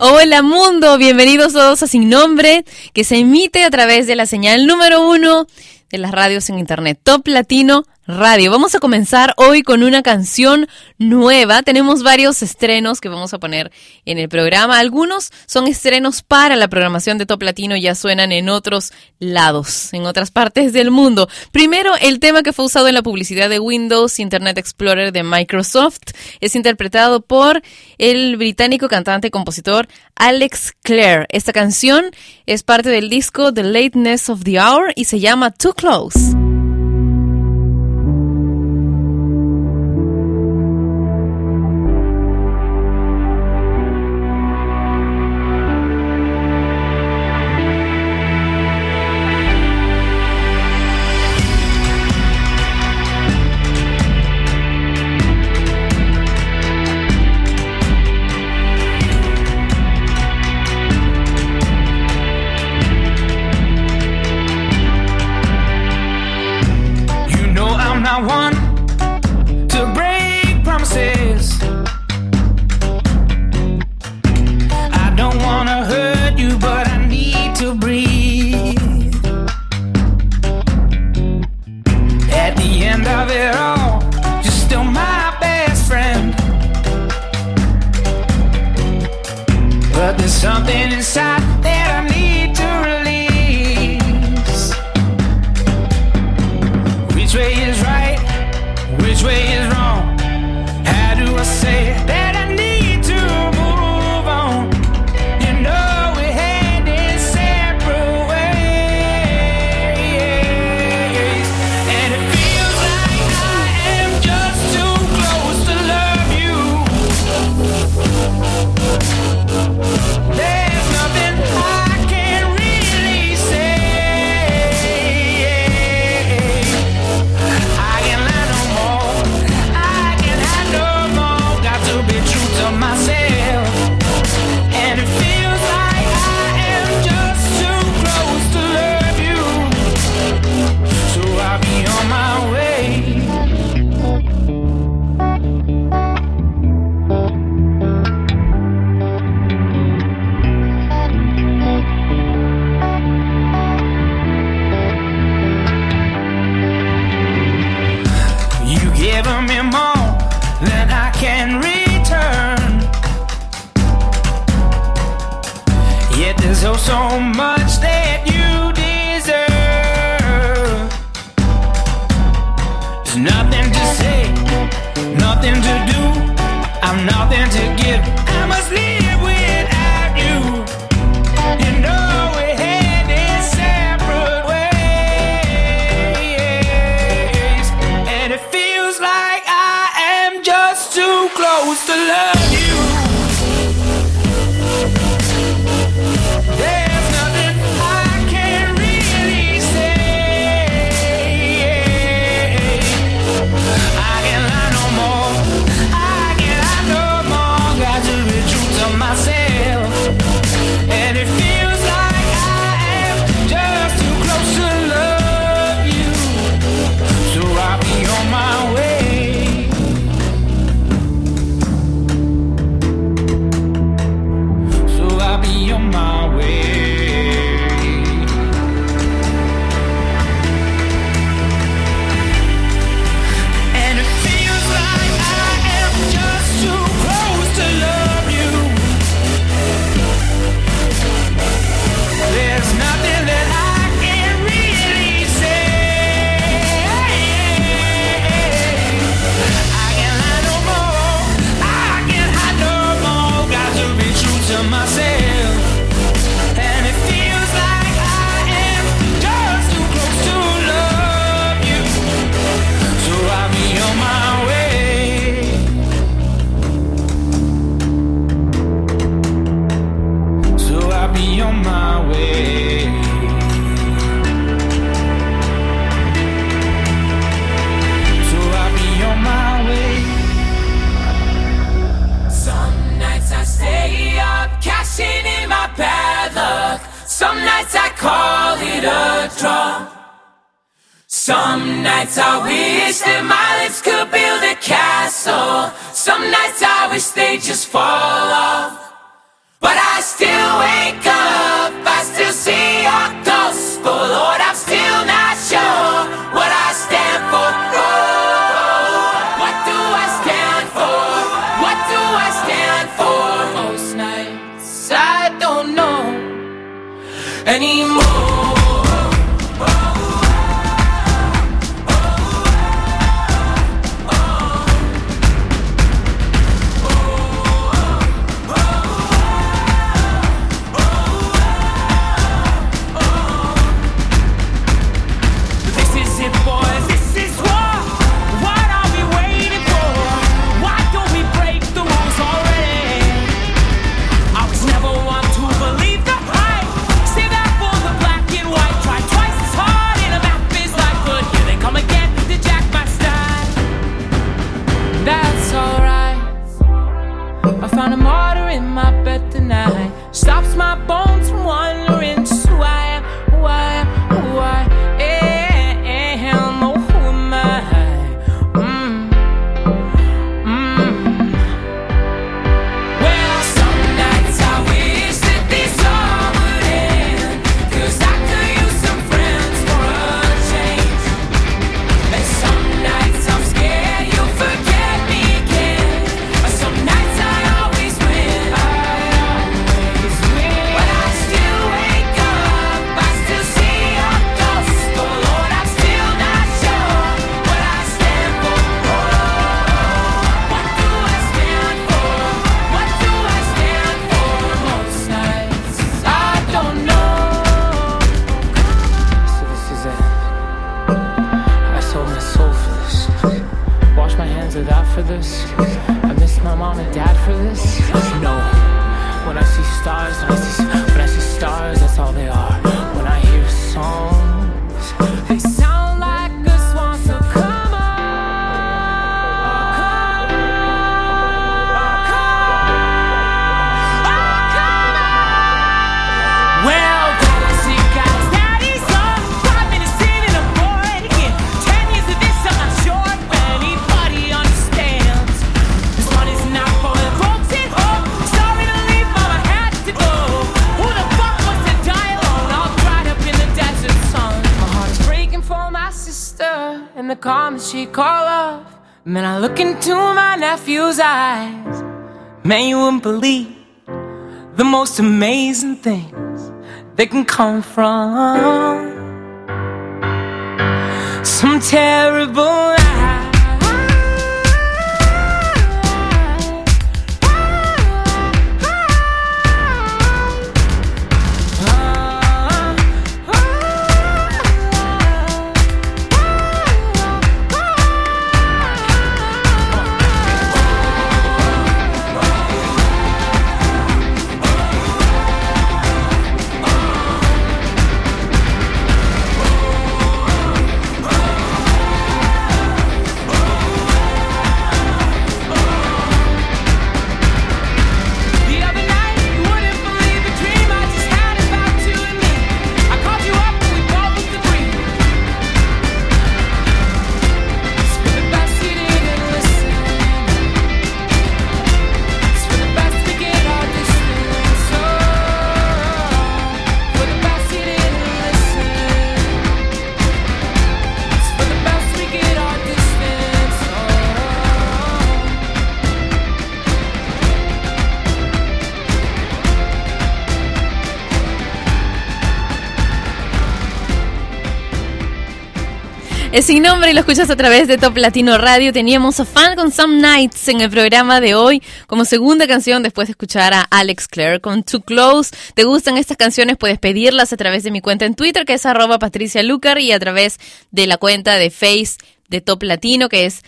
Hola mundo, bienvenidos todos a Sin Nombre, que se emite a través de la señal número uno de las radios en internet, Top Latino Radio. Vamos a comenzar hoy con una canción nueva. Tenemos varios estrenos que vamos a poner en el programa. Algunos son estrenos para la programación de Top Latino, ya suenan en otros lados, en otras partes del mundo. Primero, el tema que fue usado en la publicidad de Windows Internet Explorer de Microsoft es interpretado por el británico cantante y compositor Alex Clare. Esta canción es parte del disco The Lateness of the Hour y se llama Too Close. supposed to love? Nights I wish that my lips could build a castle. Some nights I wish they just fall off. But I still wake up, this. I miss my mom and dad for this. No. When I see stars, I Man, you wouldn't believe the most amazing things that can come from. Some terrible sin nombre lo escuchas a través de Top Latino Radio. Teníamos a Fan con Some Nights en el programa de hoy como segunda canción después de escuchar a Alex Clare con Too Close. ¿Te gustan estas canciones? Puedes pedirlas a través de mi cuenta en Twitter que es arroba Patricia Lucar y a través de la cuenta de Face de Top Latino que es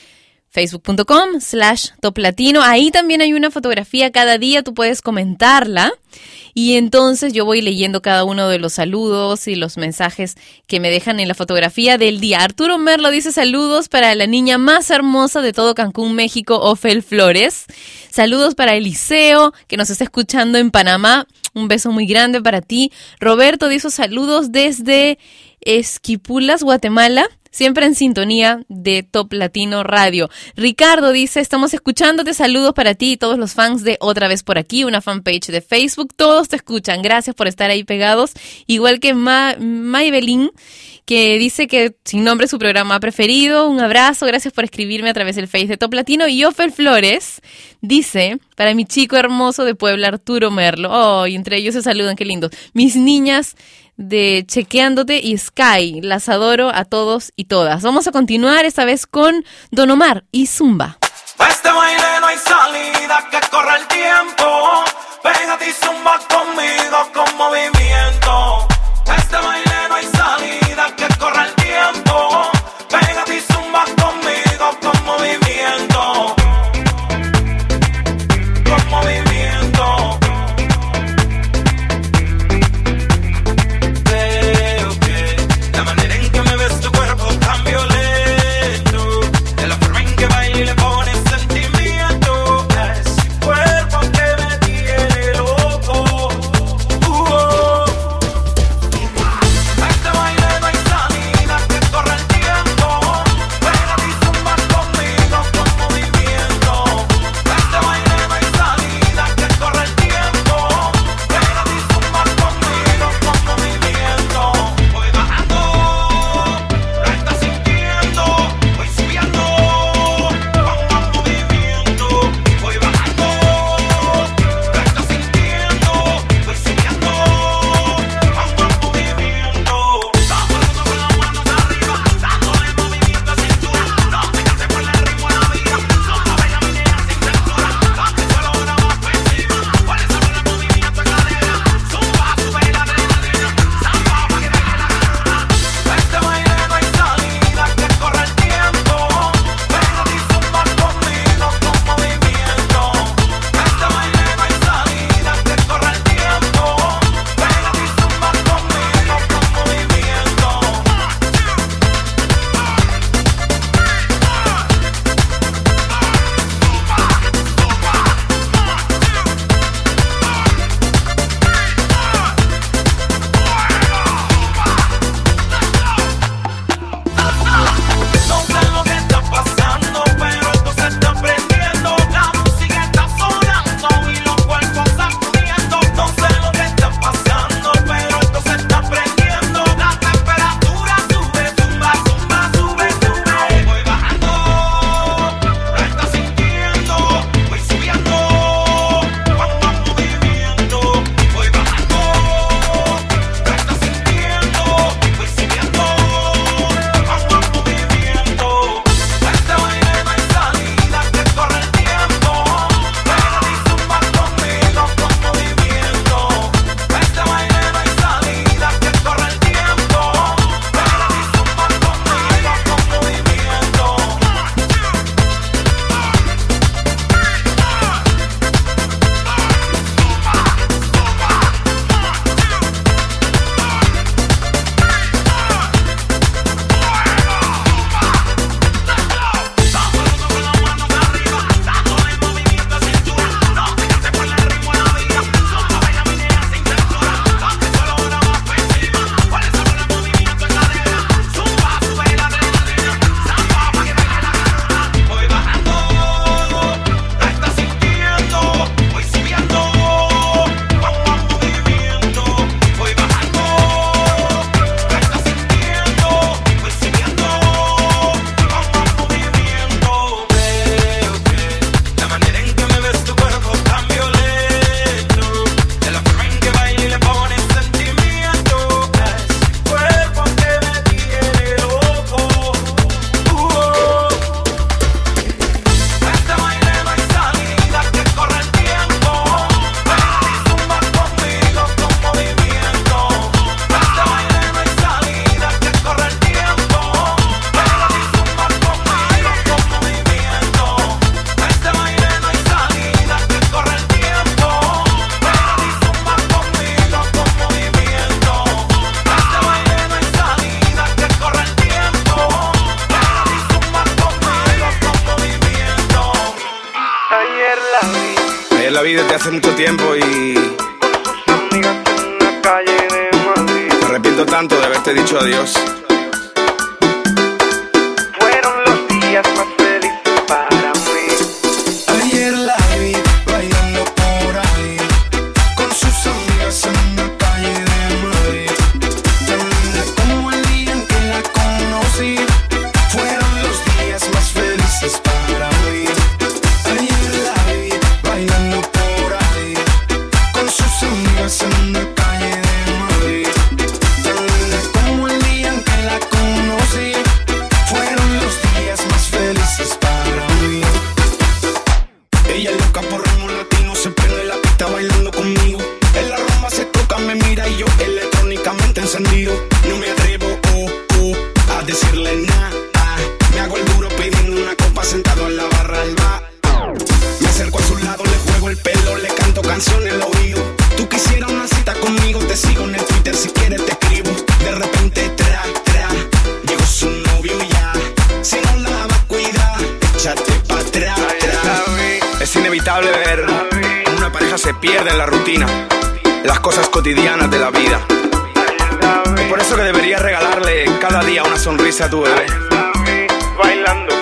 facebook.com slash toplatino. Ahí también hay una fotografía cada día, tú puedes comentarla y entonces yo voy leyendo cada uno de los saludos y los mensajes que me dejan en la fotografía del día. Arturo Merlo dice saludos para la niña más hermosa de todo Cancún, México, Ofel Flores. Saludos para Eliseo, que nos está escuchando en Panamá. Un beso muy grande para ti. Roberto dice saludos desde Esquipulas, Guatemala siempre en sintonía de Top Latino Radio. Ricardo dice, estamos escuchándote, saludos para ti y todos los fans de Otra vez por aquí, una fanpage de Facebook, todos te escuchan, gracias por estar ahí pegados, igual que Ma Maybelline, que dice que sin nombre su programa preferido, un abrazo, gracias por escribirme a través del Face de Top Latino, y Ofel Flores dice, para mi chico hermoso de Puebla, Arturo Merlo, oh, y entre ellos se saludan, qué lindo, mis niñas de Chequeándote y Sky. Las adoro a todos y todas. Vamos a continuar esta vez con Don Omar y Zumba. A este baile no hay salida, que corre el tiempo. Pégate y zumba conmigo, conmigo. adiós. Una sonrisa tu bebé. Bailando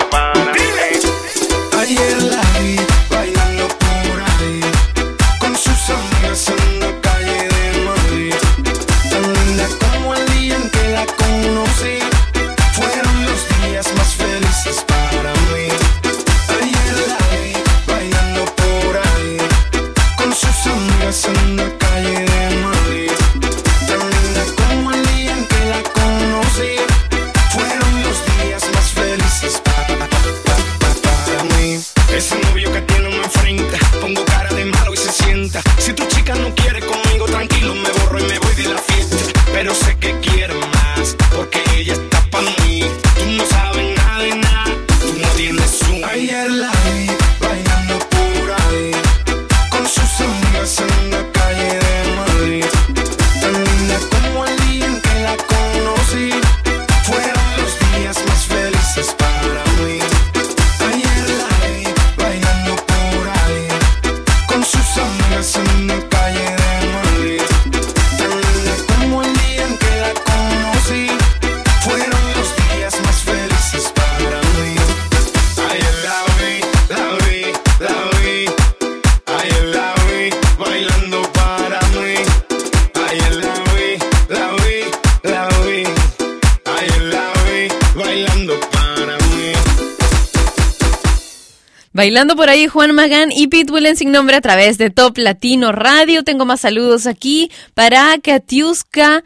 Bailando por ahí Juan Magán y Pitbull en sin nombre a través de Top Latino Radio. Tengo más saludos aquí para Katiuska,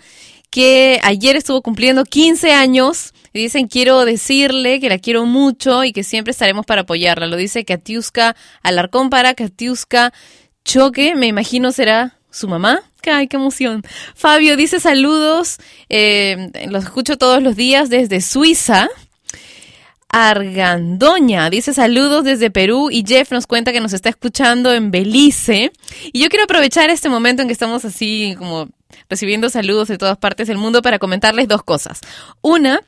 que ayer estuvo cumpliendo 15 años. Y dicen, quiero decirle que la quiero mucho y que siempre estaremos para apoyarla. Lo dice Katiuska Alarcón para Katiuska Choque, me imagino será su mamá. ¡Ay, qué emoción! Fabio dice saludos, eh, los escucho todos los días desde Suiza. Argandoña dice saludos desde Perú y Jeff nos cuenta que nos está escuchando en Belice. Y yo quiero aprovechar este momento en que estamos así como recibiendo saludos de todas partes del mundo para comentarles dos cosas. Una,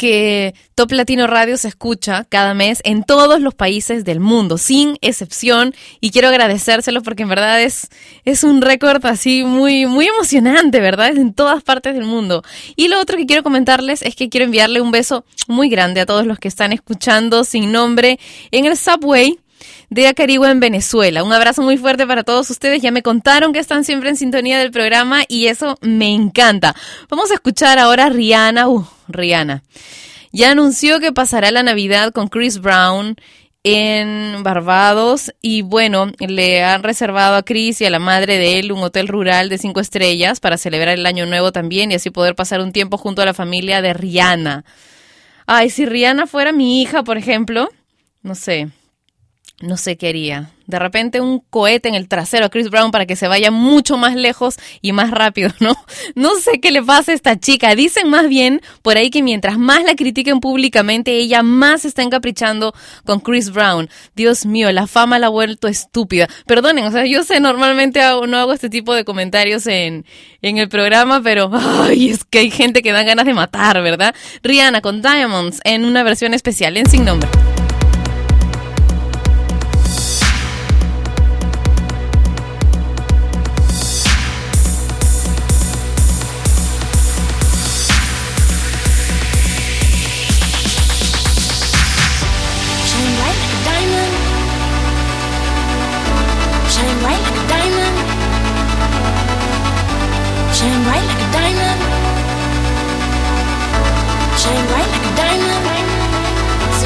que Top Latino Radio se escucha cada mes en todos los países del mundo, sin excepción, y quiero agradecérselo porque en verdad es, es un récord así muy, muy emocionante, ¿verdad? En todas partes del mundo. Y lo otro que quiero comentarles es que quiero enviarle un beso muy grande a todos los que están escuchando sin nombre en el subway de Acarigua en Venezuela. Un abrazo muy fuerte para todos ustedes. Ya me contaron que están siempre en sintonía del programa y eso me encanta. Vamos a escuchar ahora a Rihanna. Uh, Rihanna. Ya anunció que pasará la Navidad con Chris Brown en Barbados y bueno, le han reservado a Chris y a la madre de él un hotel rural de cinco estrellas para celebrar el año nuevo también y así poder pasar un tiempo junto a la familia de Rihanna. Ay, si Rihanna fuera mi hija, por ejemplo, no sé, no sé qué haría. De repente un cohete en el trasero a Chris Brown para que se vaya mucho más lejos y más rápido, ¿no? No sé qué le pasa a esta chica. Dicen más bien por ahí que mientras más la critiquen públicamente, ella más está encaprichando con Chris Brown. Dios mío, la fama la ha vuelto estúpida. Perdonen, o sea, yo sé, normalmente no hago este tipo de comentarios en, en el programa, pero ay, es que hay gente que da ganas de matar, ¿verdad? Rihanna con Diamonds en una versión especial en sin nombre.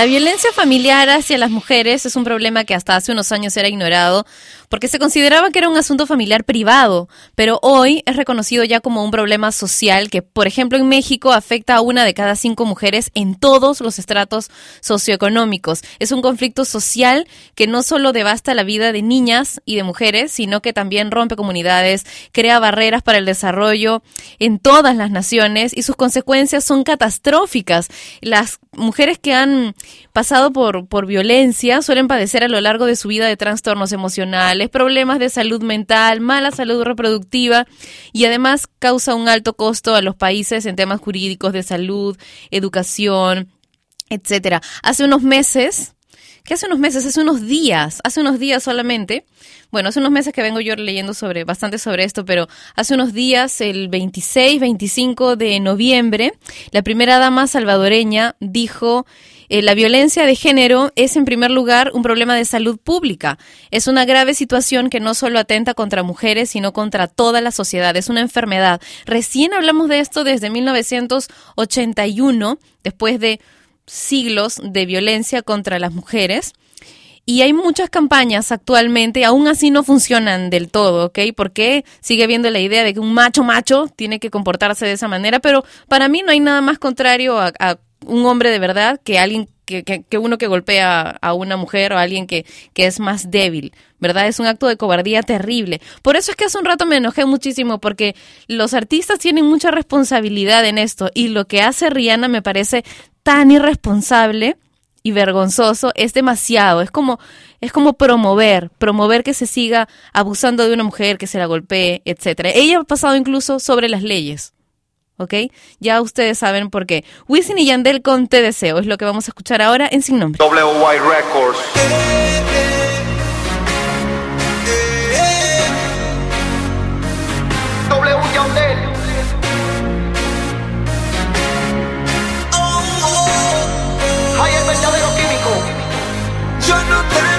La violencia familiar hacia las mujeres es un problema que hasta hace unos años era ignorado porque se consideraba que era un asunto familiar privado, pero hoy es reconocido ya como un problema social que, por ejemplo, en México afecta a una de cada cinco mujeres en todos los estratos socioeconómicos. Es un conflicto social que no solo devasta la vida de niñas y de mujeres, sino que también rompe comunidades, crea barreras para el desarrollo en todas las naciones y sus consecuencias son catastróficas. Las mujeres que han pasado por, por violencia suelen padecer a lo largo de su vida de trastornos emocionales, problemas de salud mental, mala salud reproductiva y además causa un alto costo a los países en temas jurídicos de salud, educación, etcétera. Hace unos meses, que hace unos meses, hace unos días, hace unos días solamente, bueno, hace unos meses que vengo yo leyendo sobre bastante sobre esto, pero hace unos días, el 26, 25 de noviembre, la primera dama salvadoreña dijo eh, la violencia de género es en primer lugar un problema de salud pública. Es una grave situación que no solo atenta contra mujeres, sino contra toda la sociedad. Es una enfermedad. Recién hablamos de esto desde 1981, después de siglos de violencia contra las mujeres. Y hay muchas campañas actualmente, aún así no funcionan del todo, ¿ok? Porque sigue habiendo la idea de que un macho macho tiene que comportarse de esa manera, pero para mí no hay nada más contrario a, a un hombre de verdad que alguien que, que, que uno que golpea a una mujer o a alguien que, que es más débil, ¿verdad? Es un acto de cobardía terrible. Por eso es que hace un rato me enojé muchísimo porque los artistas tienen mucha responsabilidad en esto y lo que hace Rihanna me parece tan irresponsable y vergonzoso es demasiado. Es como, es como promover, promover que se siga abusando de una mujer, que se la golpee, etcétera. Ella ha pasado incluso sobre las leyes. ¿Ok? Ya ustedes saben por qué. Wisin y Yandel con Te Deseo es lo que vamos a escuchar ahora en Sin Nombre. WY Records. W Yandel. Hay el verdadero químico. Yo no te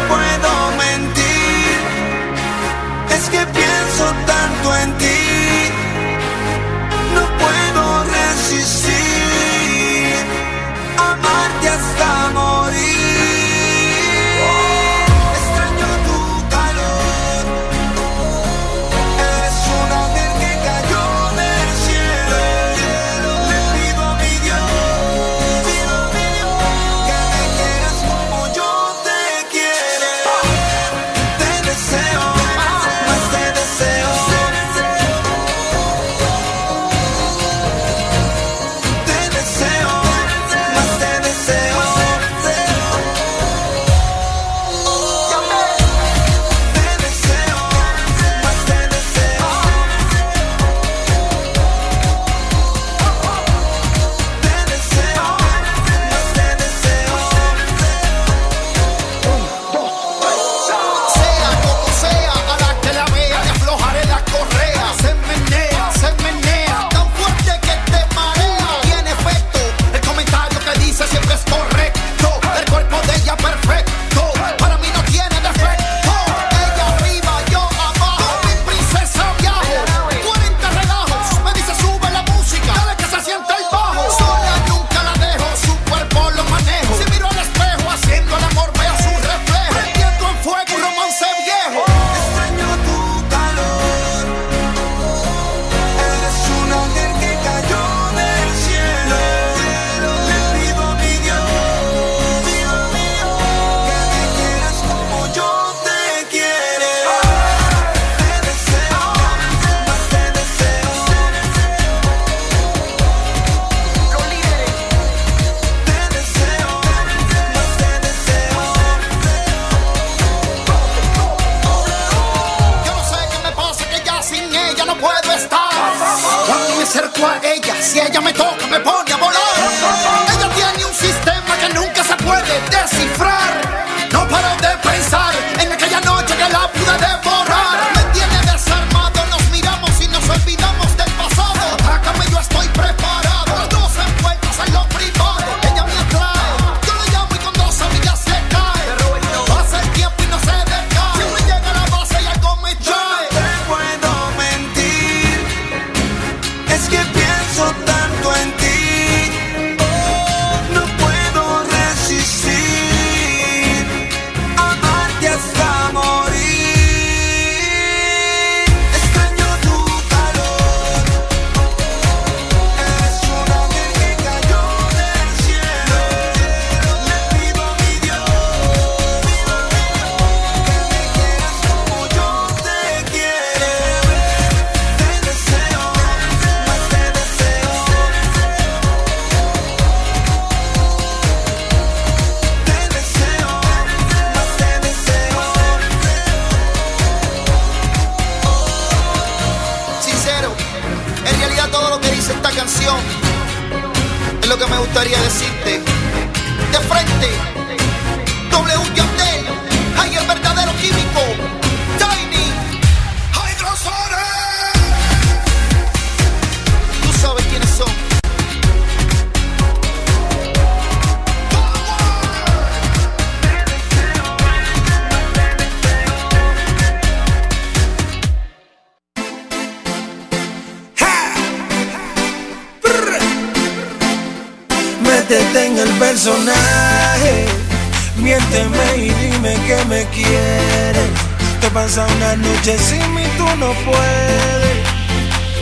noche sin mí, tú no puedes.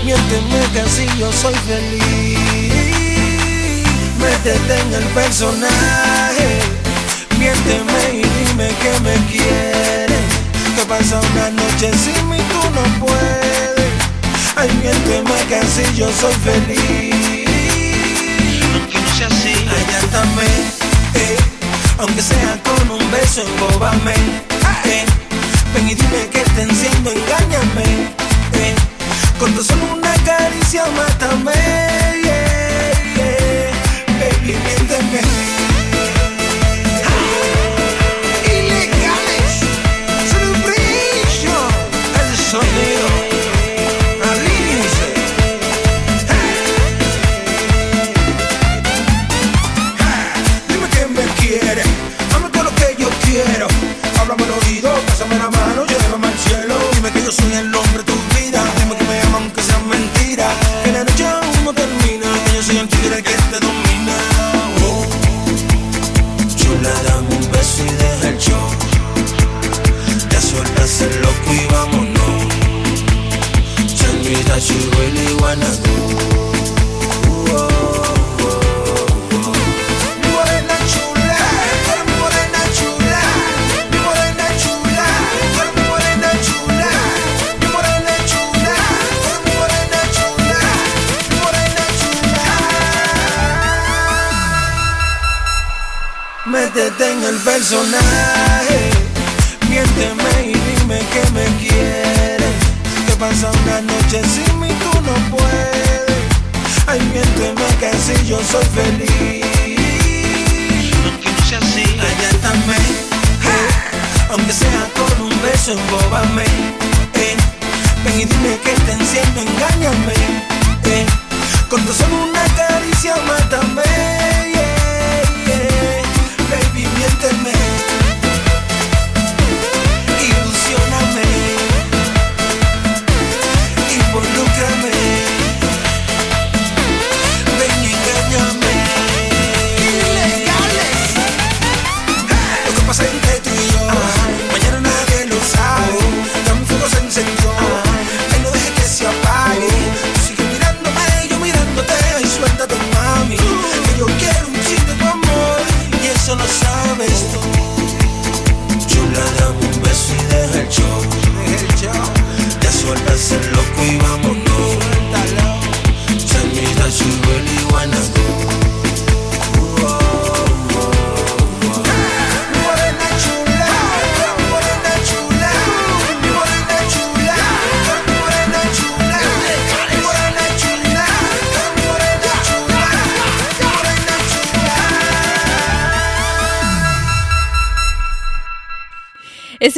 Miénteme que así yo soy feliz. Métete en el personaje, miénteme y dime que me quieres. Te pasa una noche sin mí, tú no puedes. Ay, miénteme que así yo soy feliz aunque no sea así, adelantame, eh, aunque sea con un beso, embóbame, eh, ven y dime que te enciendo, engáñame, eh, con solo una caricia, mátame, yeah, yeah, baby, miénteme. Oh, oh. Mi morena chula, tú mi morena chula, mi morena chula, tú mi morena chula, mi morena chula, tú mi morena chula, mi chula. En el personaje, miénteme y dime que me quieres. Que pasa una noche sin Ay, miénteme que así yo soy feliz. Aunque no sea así, adelantame. Eh, aunque sea con un beso, embóbame. Eh, ven y dime que te enciendo, engáñame. Eh, con solo una caricia, mátame.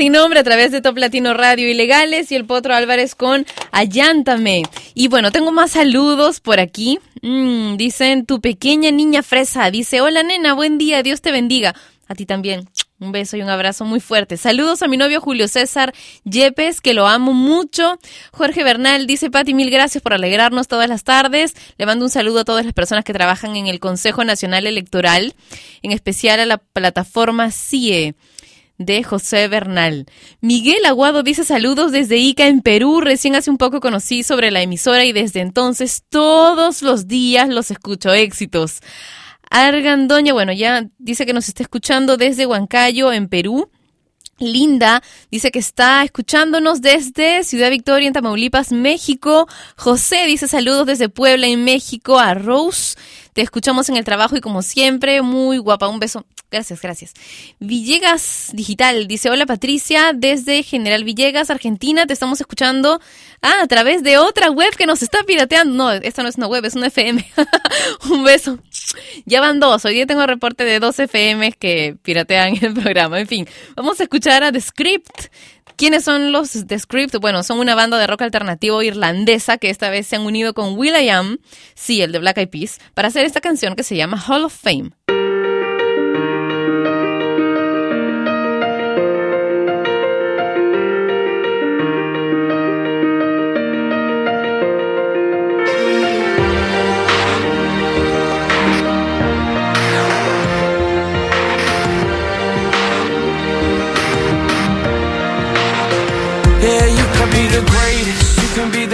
Sin nombre a través de Top Latino Radio Ilegales y el Potro Álvarez con Allántame. Y bueno, tengo más saludos por aquí. Mm, dicen, tu pequeña niña fresa. Dice, hola nena, buen día, Dios te bendiga. A ti también. Un beso y un abrazo muy fuerte. Saludos a mi novio Julio César Yepes, que lo amo mucho. Jorge Bernal dice, Pati, mil gracias por alegrarnos todas las tardes. Le mando un saludo a todas las personas que trabajan en el Consejo Nacional Electoral, en especial a la plataforma CIE de José Bernal. Miguel Aguado dice saludos desde Ica en Perú. Recién hace un poco conocí sobre la emisora y desde entonces todos los días los escucho. Éxitos. Argandoña, bueno, ya dice que nos está escuchando desde Huancayo en Perú. Linda dice que está escuchándonos desde Ciudad Victoria en Tamaulipas, México. José dice saludos desde Puebla en México a Rose. Te escuchamos en el trabajo y como siempre, muy guapa. Un beso Gracias, gracias. Villegas Digital dice, hola Patricia, desde General Villegas, Argentina, te estamos escuchando ah, a través de otra web que nos está pirateando. No, esta no es una web, es una FM. Un beso. Ya van dos, hoy día tengo reporte de dos FMs que piratean el programa. En fin, vamos a escuchar a The Script. ¿Quiénes son los The Script? Bueno, son una banda de rock alternativo irlandesa que esta vez se han unido con Will.i.am, sí, el de Black Eyed Peas, para hacer esta canción que se llama Hall of Fame.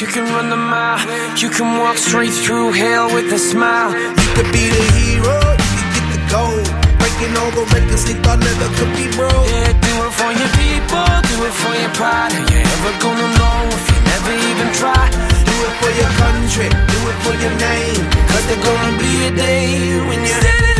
You can run the mile. You can walk straight through hell with a smile. You could be the hero, you could get the gold. Breaking all the records they thought never could be broke. Yeah, do it for your people, do it for your pride. Are you ever gonna know if you never even try? It for your country, do it for your name. Cause there's gonna be a day when you're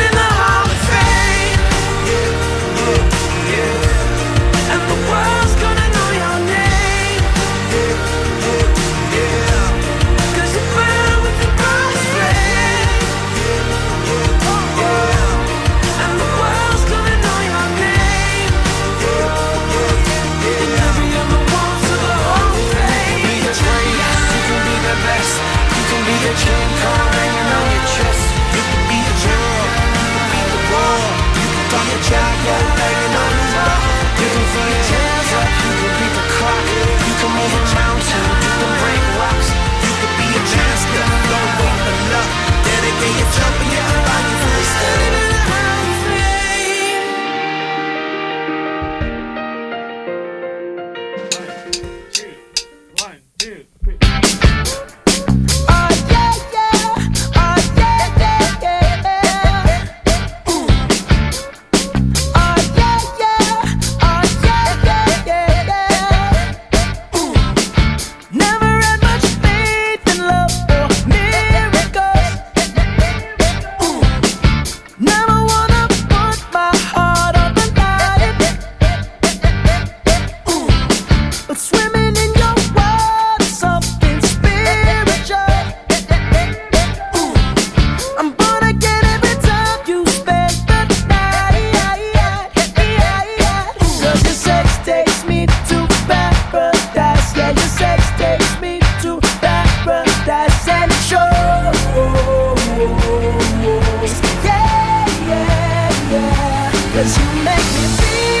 make me feel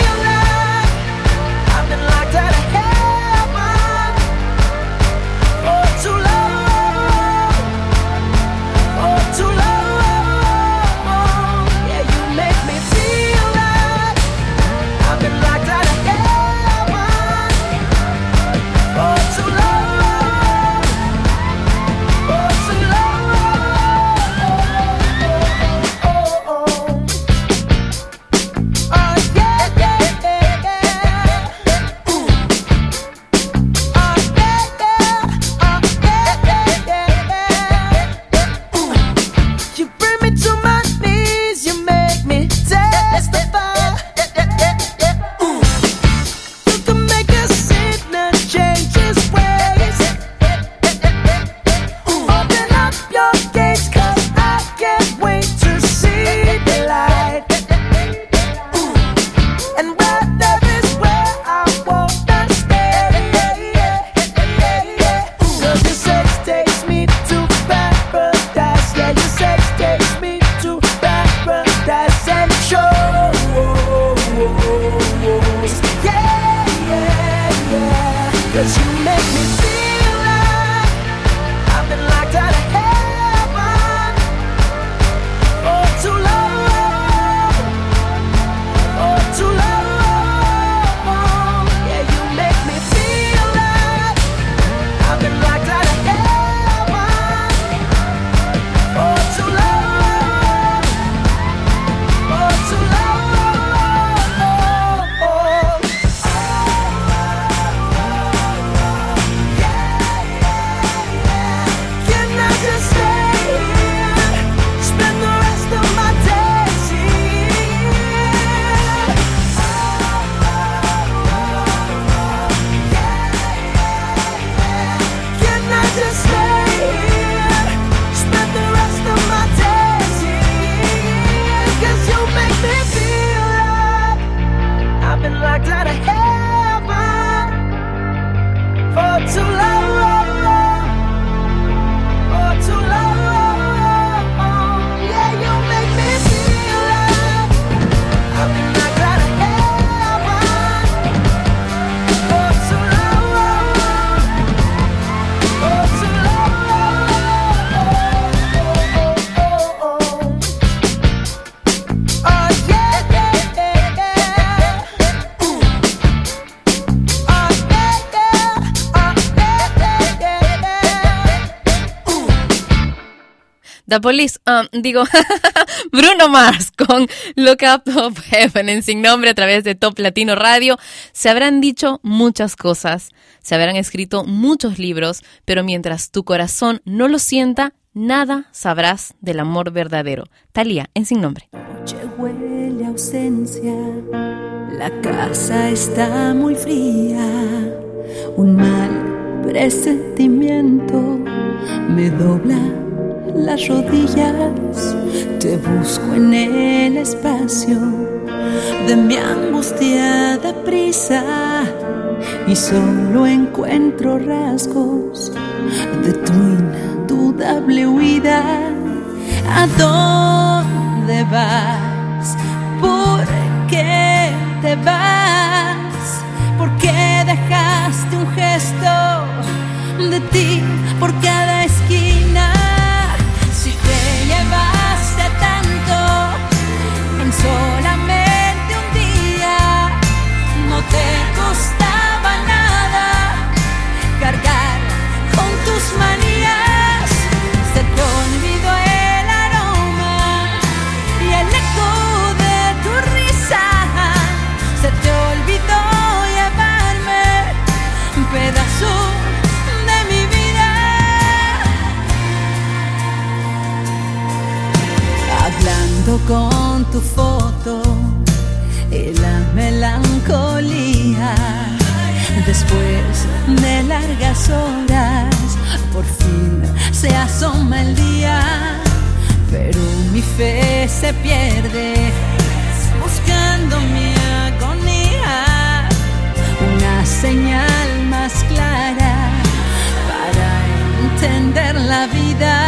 The ah, digo, Bruno Mars con Look Up of Heaven en Sin Nombre a través de Top Latino Radio. Se habrán dicho muchas cosas, se habrán escrito muchos libros, pero mientras tu corazón no lo sienta, nada sabrás del amor verdadero. Talía en Sin Nombre. noche huele ausencia, la casa está muy fría, un mal presentimiento me dobla las rodillas, te busco en el espacio de mi angustiada prisa y solo encuentro rasgos de tu indudable huida. ¿A dónde vas? ¿Por qué te vas? ¿Por qué dejaste un gesto de ti por cada foto y la melancolía. Después de largas horas, por fin se asoma el día, pero mi fe se pierde buscando mi agonía, una señal más clara para entender la vida.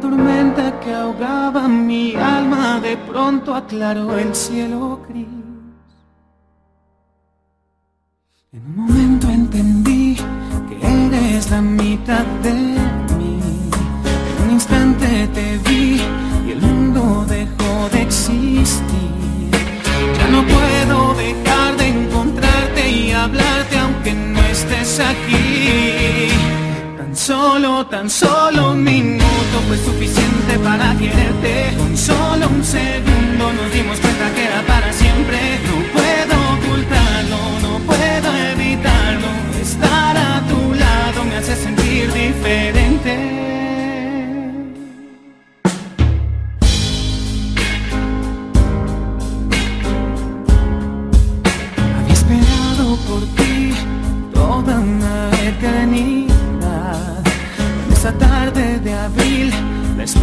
Tormenta que ahogaba mi alma de pronto aclaró el cielo gris. En un momento entendí que eres la mitad de mí. En un instante te vi y el mundo dejó de existir. Ya no puedo dejar de encontrarte y hablarte aunque no estés aquí. Solo, tan solo un minuto fue suficiente para quererte. Con solo un segundo nos dimos cuenta que era para siempre. No puedo ocultarlo, no puedo evitarlo. Estar a tu lado me hace sentir diferente.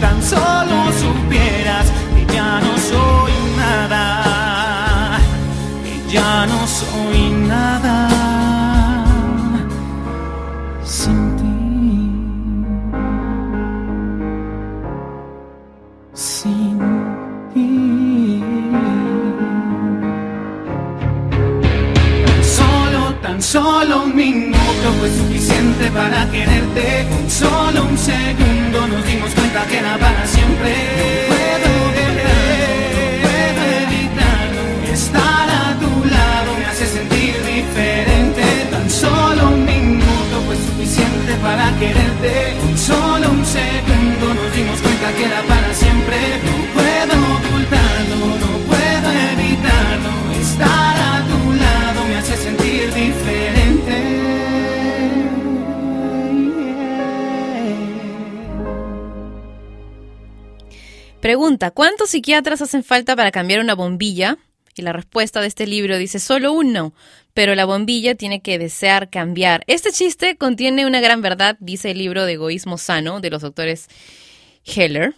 Tan solo supieras que ya no soy nada, que ya no soy nada. Pregunta, ¿cuántos psiquiatras hacen falta para cambiar una bombilla? Y la respuesta de este libro dice solo uno, pero la bombilla tiene que desear cambiar. Este chiste contiene una gran verdad, dice el libro de Egoísmo Sano de los doctores Heller.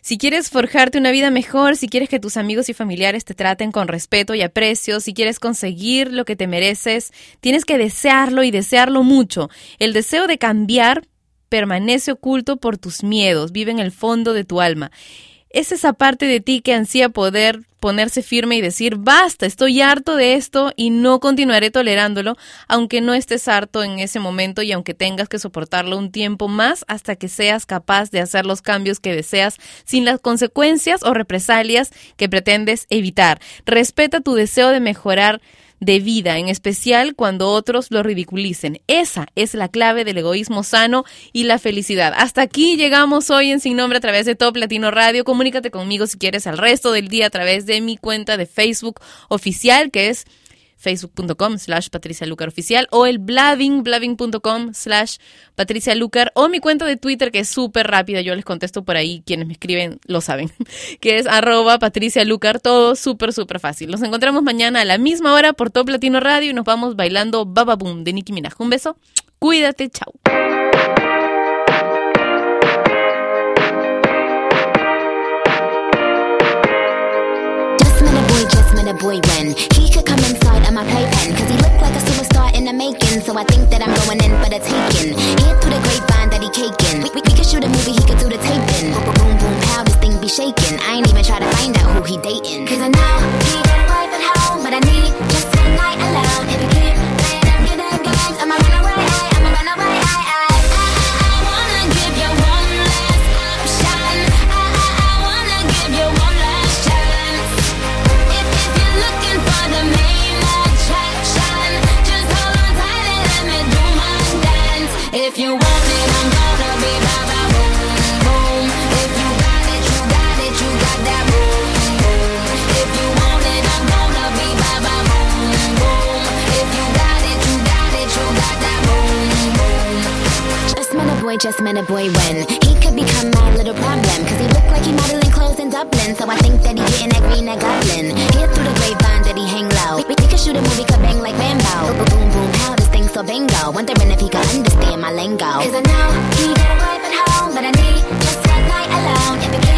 Si quieres forjarte una vida mejor, si quieres que tus amigos y familiares te traten con respeto y aprecio, si quieres conseguir lo que te mereces, tienes que desearlo y desearlo mucho. El deseo de cambiar permanece oculto por tus miedos, vive en el fondo de tu alma. Es esa parte de ti que ansía poder ponerse firme y decir, basta, estoy harto de esto y no continuaré tolerándolo, aunque no estés harto en ese momento y aunque tengas que soportarlo un tiempo más hasta que seas capaz de hacer los cambios que deseas sin las consecuencias o represalias que pretendes evitar. Respeta tu deseo de mejorar de vida, en especial cuando otros lo ridiculicen. Esa es la clave del egoísmo sano y la felicidad. Hasta aquí llegamos hoy en Sin Nombre a través de Top Latino Radio. Comunícate conmigo si quieres al resto del día a través de mi cuenta de Facebook oficial, que es facebook.com slash Patricia Lucar oficial o el blabbing, blabbing.com slash Patricia Lucar o mi cuenta de Twitter que es súper rápida, yo les contesto por ahí, quienes me escriben lo saben, que es arroba Patricia Lucar, todo súper súper fácil. Nos encontramos mañana a la misma hora por Top Latino Radio y nos vamos bailando Baba Boom de Nicki Minaj. Un beso, cuídate, chao. Boy when he could come inside of my playpen. Cause he looked like a superstar in the making. So I think that I'm going in for the taking. Hear through the grapevine that he caking. We, we, we could shoot a movie, he could do the taping. Boom, boom, boom, pow, this thing be shaking. I ain't even try to find out who he dating. Cause I know he boy, just met a boy when he could become my little problem. Cause he looked like he modeling clothes in Dublin. So I think that he getting that green, that goblin. Hear through the grapevine that he hang low. We, we could shoot a movie, could bang like Rambo. Boom, boom, boom, pow, this thing so bingo. Wondering if he could understand my lingo. Cause I know he got a wife at home, but I need just one night alone. If you